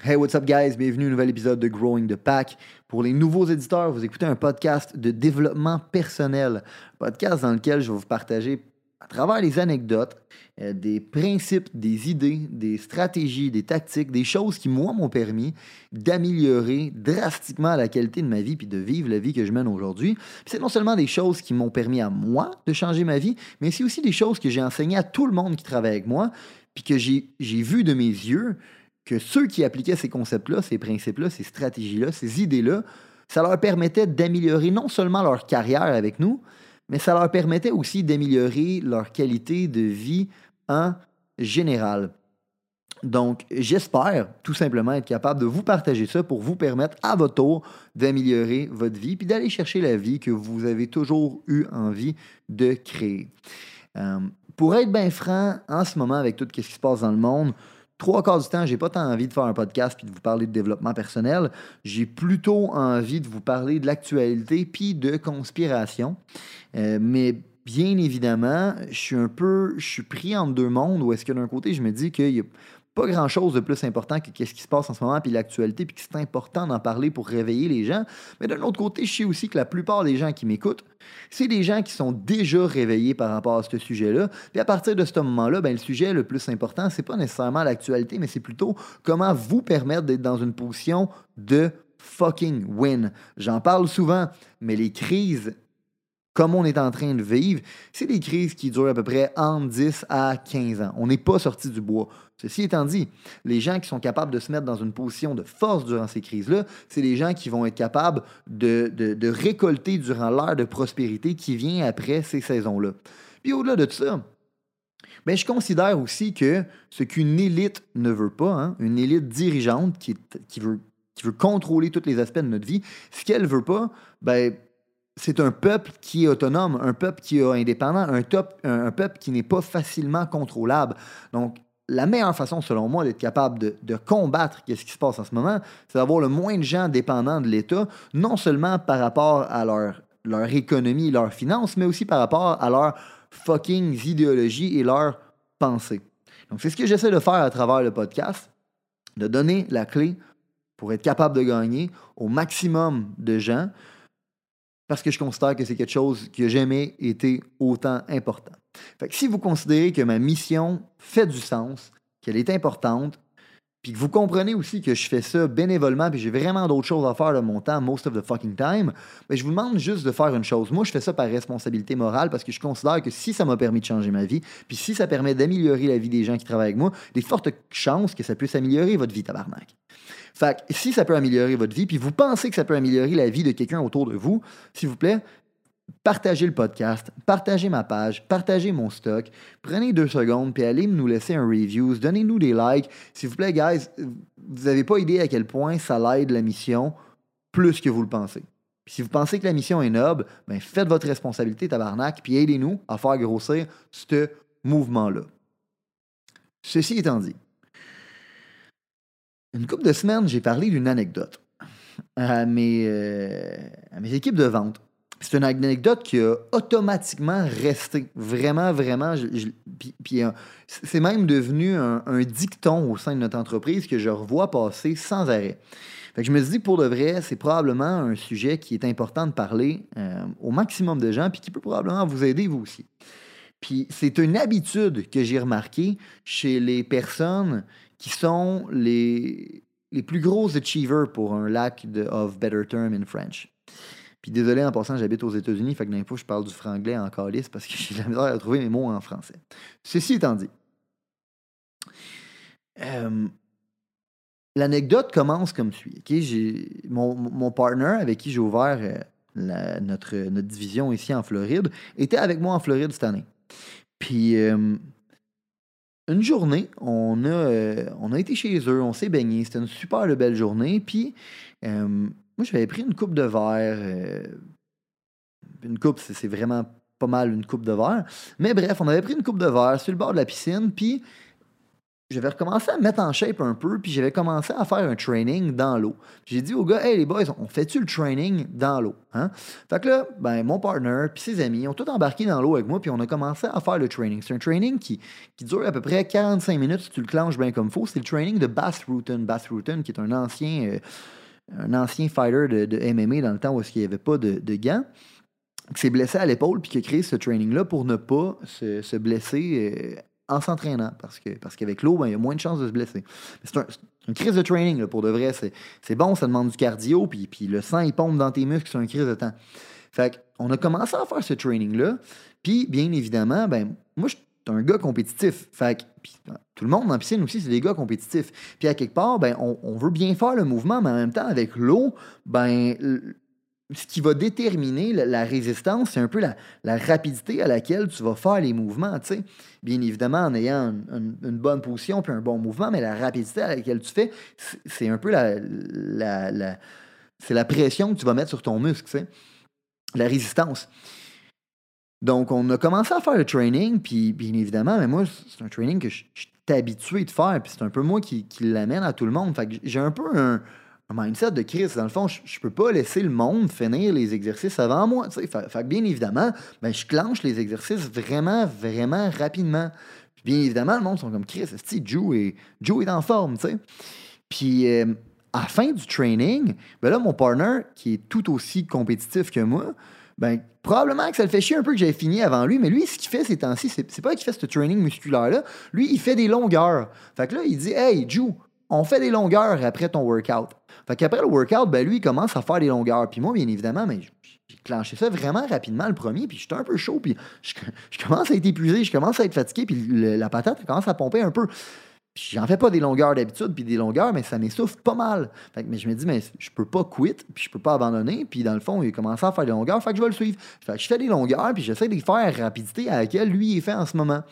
Hey, what's up, guys? Bienvenue à un nouvel épisode de Growing the Pack. Pour les nouveaux éditeurs, vous écoutez un podcast de développement personnel. Podcast dans lequel je vais vous partager à travers les anecdotes, euh, des principes, des idées, des stratégies, des tactiques, des choses qui, moi, m'ont permis d'améliorer drastiquement la qualité de ma vie puis de vivre la vie que je mène aujourd'hui. C'est non seulement des choses qui m'ont permis à moi de changer ma vie, mais c'est aussi des choses que j'ai enseignées à tout le monde qui travaille avec moi puis que j'ai vu de mes yeux que ceux qui appliquaient ces concepts-là, ces principes-là, ces stratégies-là, ces idées-là, ça leur permettait d'améliorer non seulement leur carrière avec nous, mais ça leur permettait aussi d'améliorer leur qualité de vie en général. Donc, j'espère tout simplement être capable de vous partager ça pour vous permettre à votre tour d'améliorer votre vie puis d'aller chercher la vie que vous avez toujours eu envie de créer. Euh, pour être bien franc, en ce moment, avec tout ce qui se passe dans le monde, trois quarts du temps, j'ai pas tant envie de faire un podcast puis de vous parler de développement personnel. J'ai plutôt envie de vous parler de l'actualité puis de conspiration. Euh, mais bien évidemment, je suis un peu, je suis pris entre deux mondes où est-ce que d'un côté, je me dis qu'il y a pas grand-chose de plus important que ce qui se passe en ce moment, puis l'actualité, puis que c'est important d'en parler pour réveiller les gens. Mais d'un autre côté, je sais aussi que la plupart des gens qui m'écoutent, c'est des gens qui sont déjà réveillés par rapport à ce sujet-là. Puis à partir de ce moment-là, ben, le sujet le plus important, c'est pas nécessairement l'actualité, mais c'est plutôt comment vous permettre d'être dans une position de fucking win. J'en parle souvent, mais les crises comme on est en train de vivre, c'est des crises qui durent à peu près entre 10 à 15 ans. On n'est pas sorti du bois. Ceci étant dit, les gens qui sont capables de se mettre dans une position de force durant ces crises-là, c'est les gens qui vont être capables de, récolter durant l'ère de prospérité qui vient après ces saisons-là. Puis au-delà de tout ça, ben, je considère aussi que ce qu'une élite ne veut pas, hein, une élite dirigeante qui, veut, qui veut contrôler tous les aspects de notre vie, ce qu'elle veut pas, ben, c'est un peuple qui est autonome, un peuple qui est indépendant, un, peuple qui n'est pas facilement contrôlable. Donc, la meilleure façon, selon moi, d'être capable de, combattre ce qui se passe en ce moment, c'est d'avoir le moins de gens dépendants de l'État, non seulement par rapport à leur, leur économie, leurs finances, mais aussi par rapport à leur fucking idéologie et leur pensée. Donc, c'est ce que j'essaie de faire à travers le podcast, de donner la clé pour être capable de gagner au maximum de gens parce que je considère que c'est quelque chose qui n'a jamais été autant important. Si vous considérez que ma mission fait du sens, qu'elle est importante, que vous comprenez aussi que je fais ça bénévolement, puis j'ai vraiment d'autres choses à faire de mon temps, most of the fucking time, ben je vous demande juste de faire une chose. Moi, je fais ça par responsabilité morale parce que je considère que si ça m'a permis de changer ma vie, puis si ça permet d'améliorer la vie des gens qui travaillent avec moi, des fortes chances que ça puisse améliorer votre vie, tabarnak. Fait que si ça peut améliorer votre vie, puis vous pensez que ça peut améliorer la vie de quelqu'un autour de vous, s'il vous plaît, partagez le podcast, partagez ma page, partagez mon stock, prenez deux secondes, puis allez nous laisser un review, donnez-nous des likes. S'il vous plaît, guys, vous n'avez pas idée à quel point ça l'aide la mission plus que vous le pensez. Puis si vous pensez que la mission est noble, ben faites votre responsabilité, tabarnak, puis aidez-nous à faire grossir ce mouvement-là. Ceci étant dit, une couple de semaines, j'ai parlé d'une anecdote à mes, euh, à mes équipes de vente. C'est une anecdote qui a automatiquement resté. Vraiment, vraiment. puis, euh, c'est même devenu un, dicton au sein de notre entreprise que je revois passer sans arrêt. Fait que je me suis dit, pour de vrai, c'est probablement un sujet qui est important de parler euh, au maximum de gens, puis qui peut probablement vous aider, vous aussi. Puis c'est une habitude que j'ai remarquée chez les personnes qui sont les, les plus gros achievers pour un lac de of better term in French. Puis désolé, en passant, j'habite aux États-Unis, fait que d'un coup, je parle du franglais en calice parce que j'ai la misère à trouver mes mots en français. Ceci étant dit, euh, l'anecdote commence comme suit. Mon, mon partner avec qui j'ai ouvert euh, notre, notre division ici en Floride était avec moi en Floride cette année. Puis euh, une journée, on a, on a été chez eux, on s'est baigné. C'était une super belle journée. Puis, moi, j'avais pris une coupe de verre. Euh, une coupe, c'est vraiment pas mal une coupe de verre. Mais bref, on avait pris une coupe de verre sur le bord de la piscine, puis j'avais recommencé à me mettre en shape un peu, puis j'avais commencé à faire un training dans l'eau. J'ai dit aux gars, hey les boys, on fait-tu le training dans l'eau? Hein? Fait que là, ben, mon partner puis ses amis ont tout embarqué dans l'eau avec moi, puis on a commencé à faire le training. C'est un training qui, qui dure à peu près 45 minutes si tu le clenches bien comme il faut. C'est le training de Bass Rutten. Bass Rutten, qui est un ancien, euh, un ancien fighter de, MMA dans le temps où il n'y avait pas de, gants qui s'est blessé à l'épaule puis qui a créé ce training-là pour ne pas se, se blesser euh, en s'entraînant. Parce que parce qu'avec l'eau, ben, il y a moins de chances de se blesser. C'est un, une crise de training, là, pour de vrai. C'est bon, ça demande du cardio, puis, puis le sang, il pompe dans tes muscles, c'est un crise de temps. Fait on a commencé à faire ce training-là, puis bien évidemment, ben, moi, je un gars compétitif. Fait puis, tout le monde la piscine aussi, c'est des gars compétitifs. Puis à quelque part, ben, on, veut bien faire le mouvement, mais en même temps, avec l'eau, ben, ce qui va déterminer la, résistance, c'est un peu la, rapidité à laquelle tu vas faire les mouvements. Bien évidemment, en ayant une, bonne position puis un bon mouvement, mais la rapidité à laquelle tu fais, c'est un peu la, la pression que tu vas mettre sur ton muscle, la résistance. Donc, on a commencé à faire le training, puis bien évidemment, mais moi, c'est un training que je, suis habitué de faire, puis c'est un peu moi qui, l'amène à tout le monde. Fait j'ai un peu un, mindset de crise. Dans le fond, je, peux pas laisser le monde finir les exercices avant moi. Fait, fait, bien évidemment, ben, je clenche les exercices vraiment, vraiment rapidement. Puis bien évidemment, le monde sont comme Chris, Joe est, Joe est en forme. sais? Puis euh, à la fin du training, ben là, mon partner, qui est tout aussi compétitif que moi, ben, probablement que ça le fait chier un peu que j'avais fini avant lui, mais lui, ce qu'il fait ces temps-ci, c'est pas qu'il fait ce training musculaire-là. Lui, il fait des longueurs. Fait que là, il dit Hey, Joe, on fait des longueurs après ton workout. Fait qu'après le workout, ben lui, il commence à faire des longueurs. Puis moi, bien évidemment, mais j'ai clenché ça vraiment rapidement le premier, puis j'étais un peu chaud, puis je, commence à être épuisé, je commence à être fatigué, puis la patate commence à pomper un peu. J'en fais pas des longueurs d'habitude, puis des longueurs, mais ça m'essouffle pas mal. Fait que, mais je me dis, mais je peux pas quitter, puis je peux pas abandonner. Puis dans le fond, il a commencé à faire des longueurs, fait que je vais le suivre. Fait que je fais des longueurs, puis j'essaie de les faire à la rapidité à laquelle lui il fait en ce moment.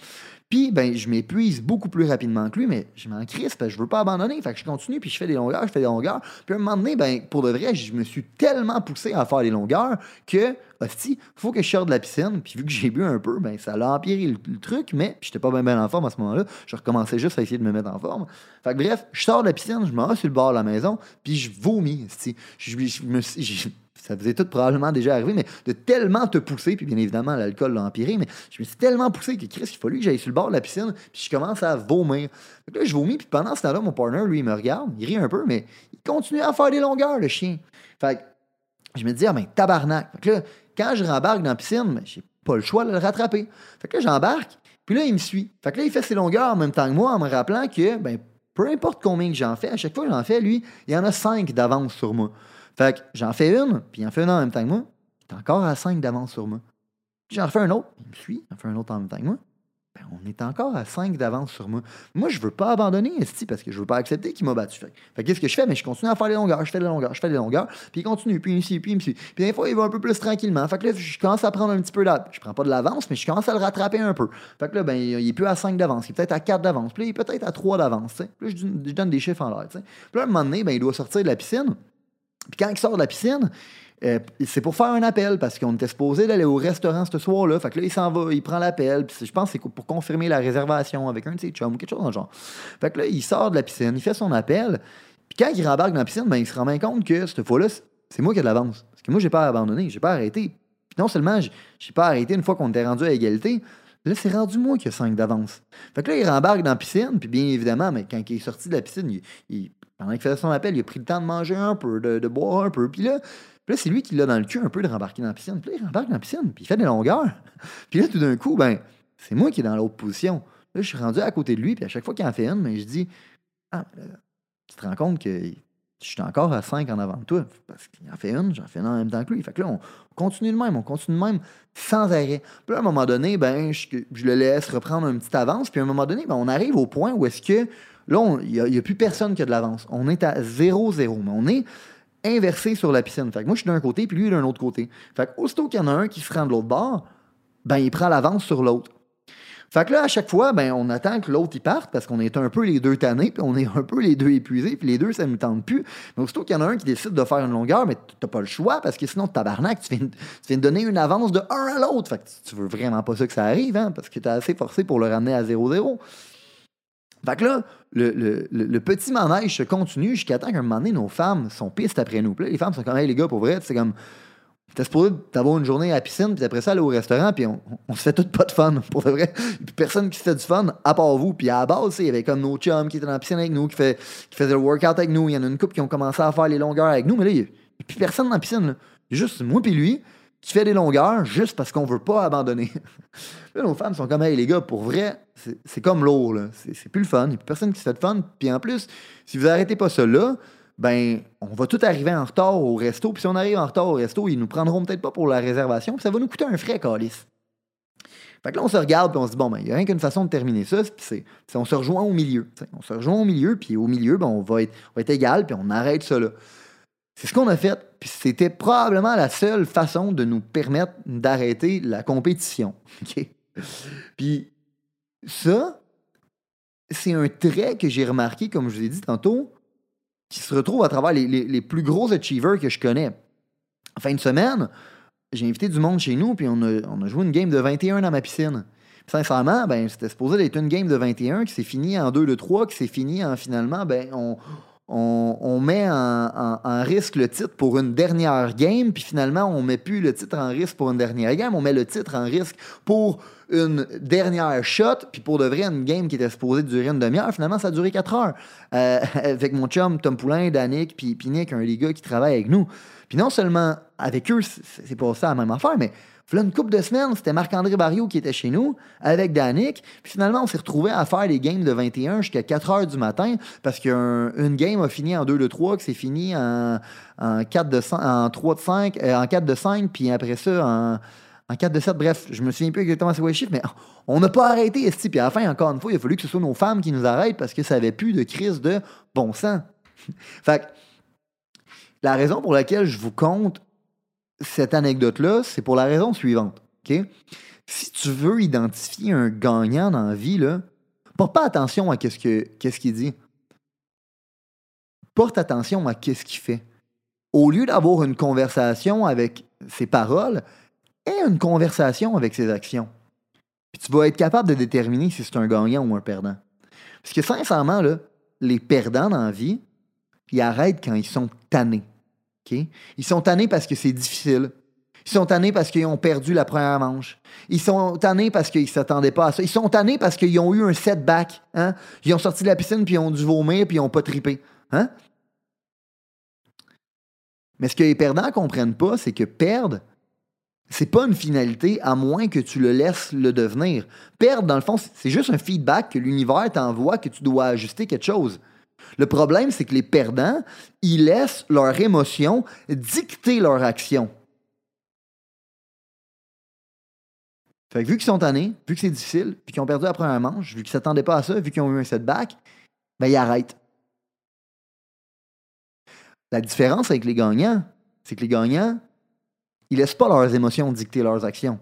Puis, ben, je m'épuise beaucoup plus rapidement que lui, mais je m'en crisse parce que je veux pas abandonner. Fait que je continue, puis je fais des longueurs, je fais des longueurs. Puis à un moment donné, ben, pour de vrai, je me suis tellement poussé à faire des longueurs que, hostie, faut que je sorte de la piscine. Puis vu que j'ai bu un peu, ben, ça a empiré le, truc, mais j'étais pas bien, en forme à ce moment-là. Je recommençais juste à essayer de me mettre en forme. Fait que bref, je sors de la piscine, je m'en vais sur le bord de la maison, puis je vomis, je, je me ça faisait tout probablement déjà arrivé, mais de tellement te pousser, puis bien évidemment, l'alcool l'a empiré, mais je me suis tellement poussé que Chris, il fallu que j'aille sur le bord de la piscine, puis je commence à vomir. là, je vomis, puis pendant ce temps-là, mon partner, lui, il me regarde, il rit un peu, mais il continue à faire des longueurs, le chien. Fait que je me dis, ah ben, tabarnak. Fait que là, quand je rembarque dans la piscine, ben, j'ai pas le choix de le rattraper. Fait que là, j'embarque, puis là, il me suit. Fait que là, il fait ses longueurs en même temps que moi, en me rappelant que, ben, peu importe combien que j'en fais, à chaque fois que j'en fais, lui, il y en a cinq d'avance sur moi. Fait que j'en fais une, puis il en fait une en même temps que moi. Il est encore à 5 d'avance sur moi. Puis j'en refais un autre, il me suit, il en fait un autre en même temps que moi. Ben, on est encore à 5 d'avance sur moi. Moi, je veux pas abandonner Esti parce que je veux pas accepter qu'il m'a battu. Fait, fait qu'est-ce que je fais? Mais je continue à faire les longueurs, je fais des longueurs, je fais des longueurs, puis il continue, puis il me suit, puis il me suit. Puis des fois, il va un peu plus tranquillement. Fait que là, je commence à prendre un petit peu d'avance. Je prends pas de l'avance, mais je commence à le rattraper un peu. Fait que là, ben, il est plus à 5 d'avance, il est peut-être à 4 d'avance, puis là, il est peut-être à 3 d'avance. Puis là, je, donne des chiffres en l'air. Puis là, à un moment donné, ben, il doit sortir de la piscine. Puis quand il sort de la piscine, euh, c'est pour faire un appel parce qu'on était supposé d'aller au restaurant ce soir-là. Fait que là, il s'en va, il prend l'appel. Puis je pense que c'est pour confirmer la réservation avec un de ses chums ou quelque chose dans le genre. Fait que là, il sort de la piscine, il fait son appel. Puis quand il rembarque dans la piscine, ben, il se rend bien compte que cette fois-là, c'est moi qui ai de l'avance. Parce que moi, j'ai pas abandonné, j'ai pas arrêté. Puis non seulement j'ai pas arrêté une fois qu'on était rendu à égalité, Là, c'est rendu moi qui ai 5 d'avance. Fait que là, il rembarque dans la piscine, puis bien évidemment, mais quand il est sorti de la piscine, il, pendant qu'il faisait son appel, il a pris le temps de manger un peu, de, boire un peu. Puis là, là c'est lui qui l'a dans le cul un peu de rembarquer dans la piscine. Puis là, il rembarque dans la piscine, puis il fait des longueurs. puis là, tout d'un coup, ben, c'est moi qui est dans l'autre position. Là, je suis rendu à côté de lui, puis à chaque fois qu'il en fait une, ben, je dis Ah, tu te rends compte que je suis encore à 5 en avant de toi. Parce qu'il en fait une, j'en fais une en même temps que lui. Fait que là, on continue de même, on continue de même sans arrêt. Puis là, à un moment donné, ben, je, le laisse reprendre une petite avance. Puis à un moment donné, ben, on arrive au point où est-ce que là, il n'y a, plus personne qui a de l'avance. On est à 0-0, mais on est inversé sur la piscine. Fait que moi, je suis d'un côté, puis lui, il est d'un autre côté. Fait que aussitôt qu'il y en a un qui se rend de l'autre bord, ben, il prend l'avance sur l'autre. Fait que là, à chaque fois, ben, on attend que l'autre y parte parce qu'on est un peu les deux tannés, puis on est un peu les deux épuisés, puis les deux, ça ne nous tente plus. Mais aussitôt qu'il y en a un qui décide de faire une longueur, mais t'as pas le choix parce que sinon, tabarnak, tu viens, tu viens de donner une avance de un à l'autre. Fait que tu veux vraiment pas ça que ça arrive, hein, parce que t'es assez forcé pour le ramener à 0-0. Fait que là, le, le- le- petit manège se continue jusqu'à temps qu'un moment donné, nos femmes sont pistes après nous. Là, les femmes sont comme, hey les gars, pour vrai, c'est comme, t'es supposé d'avoir une journée à la piscine, puis après ça, aller au restaurant, puis on, on se fait tout pas de fun, pour de vrai. Puis personne qui se fait du fun, à part vous. Puis à la base, il y avait comme nos chums qui étaient dans la piscine avec nous, qui, fait, qui faisaient le workout avec nous. Il y en a une couple qui ont commencé à faire les longueurs avec nous, mais là, il n'y a, plus personne dans la piscine. là. Juste moi puis lui qui fait des longueurs juste parce qu'on veut pas abandonner. Là, nos femmes sont comme, hey, les gars, pour vrai, c'est comme l'eau, là. C'est plus le fun. Il n'y a plus personne qui se fait de fun. Puis en plus, si vous arrêtez pas ça là, ben, on va tout arriver en retard au resto. Puis si on arrive en retard au resto, ils nous prendront peut-être pas pour la réservation. Puis ça va nous coûter un frais, calice. Fait que là, on se regarde, puis on se dit, bon, ben, il n'y a rien qu'une façon de terminer ça, puis c'est, on se rejoint au milieu. On se rejoint au milieu, puis au milieu, ben, on, va être, on va être égal, puis on arrête ça là. C'est ce qu'on a fait, puis c'était probablement la seule façon de nous permettre d'arrêter la compétition. Puis ça, c'est un trait que j'ai remarqué, comme je vous ai dit tantôt, qui se retrouve à travers les, les- plus gros achievers que je connais. En fin de semaine, j'ai invité du monde chez nous, puis on a, on a joué une game de 21 dans ma piscine. Puis sincèrement, ben, c'était supposé d'être une game de 21 qui s'est finie en 2 de 3, qui s'est finie en finalement, ben, on, on, met en, risque le titre pour une dernière game, puis finalement, on met plus le titre en risque pour une dernière game, on met le titre en risque pour une dernière shot, puis pour de vrai, une game qui était supposée durer une demi-heure, finalement, ça a duré 4 heures. Euh, avec mon chum Tom Poulain, Danick, puis, Nick, un des gars qui travaille avec nous. Puis non seulement avec eux, c'est pas ça la même affaire, mais là, une couple de semaines, c'était Marc-André Barriot qui était chez nous avec Danick. Puis finalement, on s'est retrouvés à faire des games de 21 jusqu'à 4 heures du matin parce qu'une game a fini en 2 de 3, que c'est fini en, en 4 de 5, en 3 de 5, euh, en 4 de 5, puis après ça, en, en 4 de 7. Bref, je me souviens plus exactement c'est quoi les chiffres, mais on n'a pas arrêté, esti. Puis à la fin, encore une fois, il a fallu que ce soit nos femmes qui nous arrêtent parce que ça avait plus de crise de bon sang. fait que, la raison pour laquelle je vous compte cette anecdote-là, c'est pour la raison suivante. Si tu veux identifier un gagnant dans la vie, là, porte pas attention à qu'est-ce qu'il dit. Porte attention à qu'est-ce qu'il fait. Au lieu d'avoir une conversation avec ses paroles, aie une conversation avec ses actions. Puis tu vas être capable de déterminer si c'est un gagnant ou un perdant. Parce que sincèrement, là, les perdants dans la vie, ils arrêtent quand ils sont tannés. Ils sont tannés parce que c'est difficile. Ils sont tannés parce qu'ils ont perdu la première manche. Ils sont tannés parce qu'ils ne s'attendaient pas à ça. Ils sont tannés parce qu'ils ont eu un setback. Hein? Ils ont sorti de la piscine, puis ils ont dû vomir, puis ils n'ont pas trippé. Hein? Mais ce que les perdants ne comprennent pas, c'est que perdre, c'est pas une finalité à moins que tu le laisses le devenir. Perdre, dans le fond, c'est juste un feedback que l'univers t'envoie que tu dois ajuster quelque chose. Le problème, c'est que les perdants, ils laissent leur émotion dicter leur action. Fait que vu qu'ils sont tannés, vu que c'est difficile, puis qu'ils ont perdu la première manche, vu qu'ils s'attendaient pas à ça, vu qu'ils ont eu un setback, ben ils arrêtent. La différence avec les gagnants, c'est que les gagnants, ils laissent pas leurs émotions dicter leurs actions.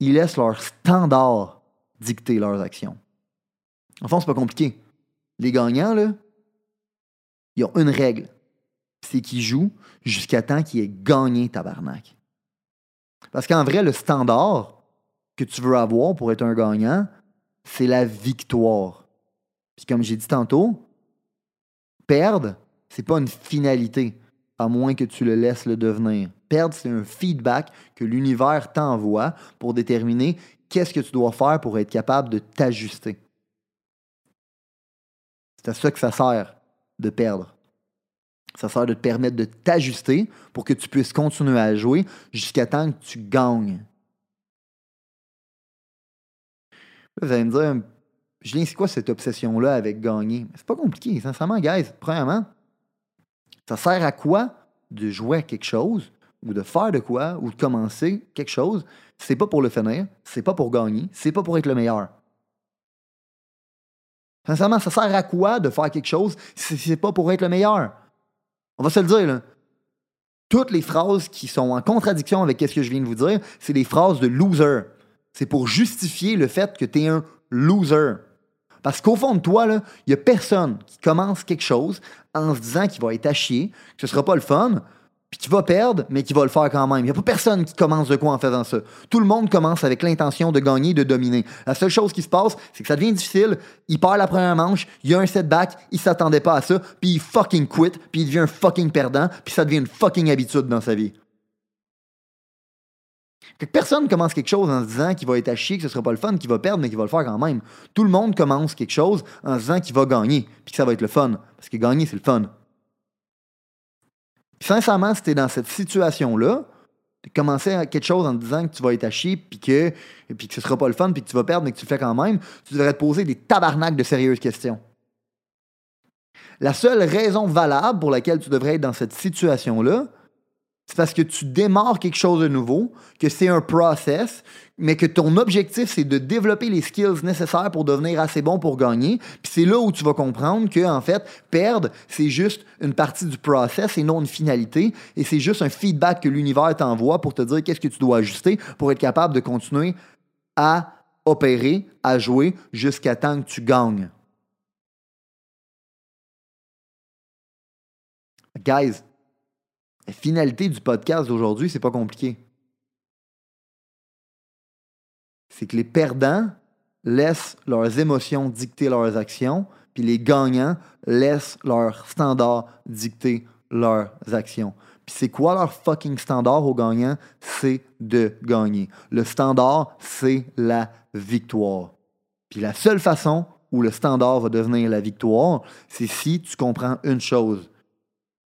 Ils laissent leurs standards dicter leurs actions. En fond, c'est pas compliqué. Les gagnants, là, ils ont une règle. C'est qu'ils jouent jusqu'à temps qu'ils aient gagné tabarnak. Parce qu'en vrai, le standard que tu veux avoir pour être un gagnant, c'est la victoire. Puis comme j'ai dit tantôt, perdre, c'est pas une finalité, à moins que tu le laisses le devenir. Perdre, c'est un feedback que l'univers t'envoie pour déterminer qu'est-ce que tu dois faire pour être capable de t'ajuster. C'est à ça que ça sert de perdre. Ça sert de te permettre de t'ajuster pour que tu puisses continuer à jouer jusqu'à temps que tu gagnes. Vous allez me dire, Julien, c'est quoi cette obsession-là avec gagner? C'est pas compliqué, sincèrement, guys. Premièrement, ça sert à quoi de jouer à quelque chose ou de faire de quoi ou de commencer quelque chose? C'est pas pour le finir, c'est pas pour gagner, c'est pas pour être le meilleur. Sincèrement, ça sert à quoi de faire quelque chose si c'est pas pour être le meilleur? On va se le dire. Toutes les phrases qui sont en contradiction avec ce que je viens de vous dire, c'est des phrases de loser. c'est pour justifier le fait que tu es un loser. Parce qu'au fond de toi, il n'y a personne qui commence quelque chose en se disant qu'il va être à chier, que ce sera pas le fun, puis qu'il va perdre, mais qu'il va le faire quand même. Il n'y a pas personne qui commence de quoi en faisant ça. Tout le monde commence avec l'intention de gagner, de dominer. La seule chose qui se passe, c'est que ça devient difficile, il perd la première manche, il y a un setback, il s'attendait pas à ça, puis il fucking quit, puis il devient un fucking perdant, puis ça devient une fucking habitude dans sa vie. Personne commence quelque chose en se disant qu'il va être à chier, que ce sera pas le fun, qu'il va perdre, mais qu'il va le faire quand même. Tout le monde commence quelque chose en se disant qu'il va gagner, puis que ça va être le fun. Parce que gagner, c'est le fun. Sincèrement, si tu es dans cette situation-là, commencer quelque chose en te disant que tu vas être à chier, puis que, puis que ce sera pas le fun, puis que tu vas perdre, mais que tu le fais quand même, tu devrais te poser des tabarnaks de sérieuses questions. La seule raison valable pour laquelle tu devrais être dans cette situation-là, c'est parce que tu démarres quelque chose de nouveau, que c'est un process, mais que ton objectif, c'est de développer les skills nécessaires pour devenir assez bon pour gagner. Puis c'est là où tu vas comprendre que, en fait, perdre, c'est juste une partie du process et non une finalité. Et c'est juste un feedback que l'univers t'envoie pour te dire qu'est-ce que tu dois ajuster pour être capable de continuer à opérer, à jouer jusqu'à temps que tu gagnes. Guys, la finalité du podcast d'aujourd'hui, c'est pas compliqué. C'est que les perdants laissent leurs émotions dicter leurs actions, puis les gagnants laissent leurs standards dicter leurs actions. Puis c'est quoi leur fucking standard aux gagnants? C'est de gagner. Le standard, c'est la victoire. Puis la seule façon où le standard va devenir la victoire, c'est si tu comprends une chose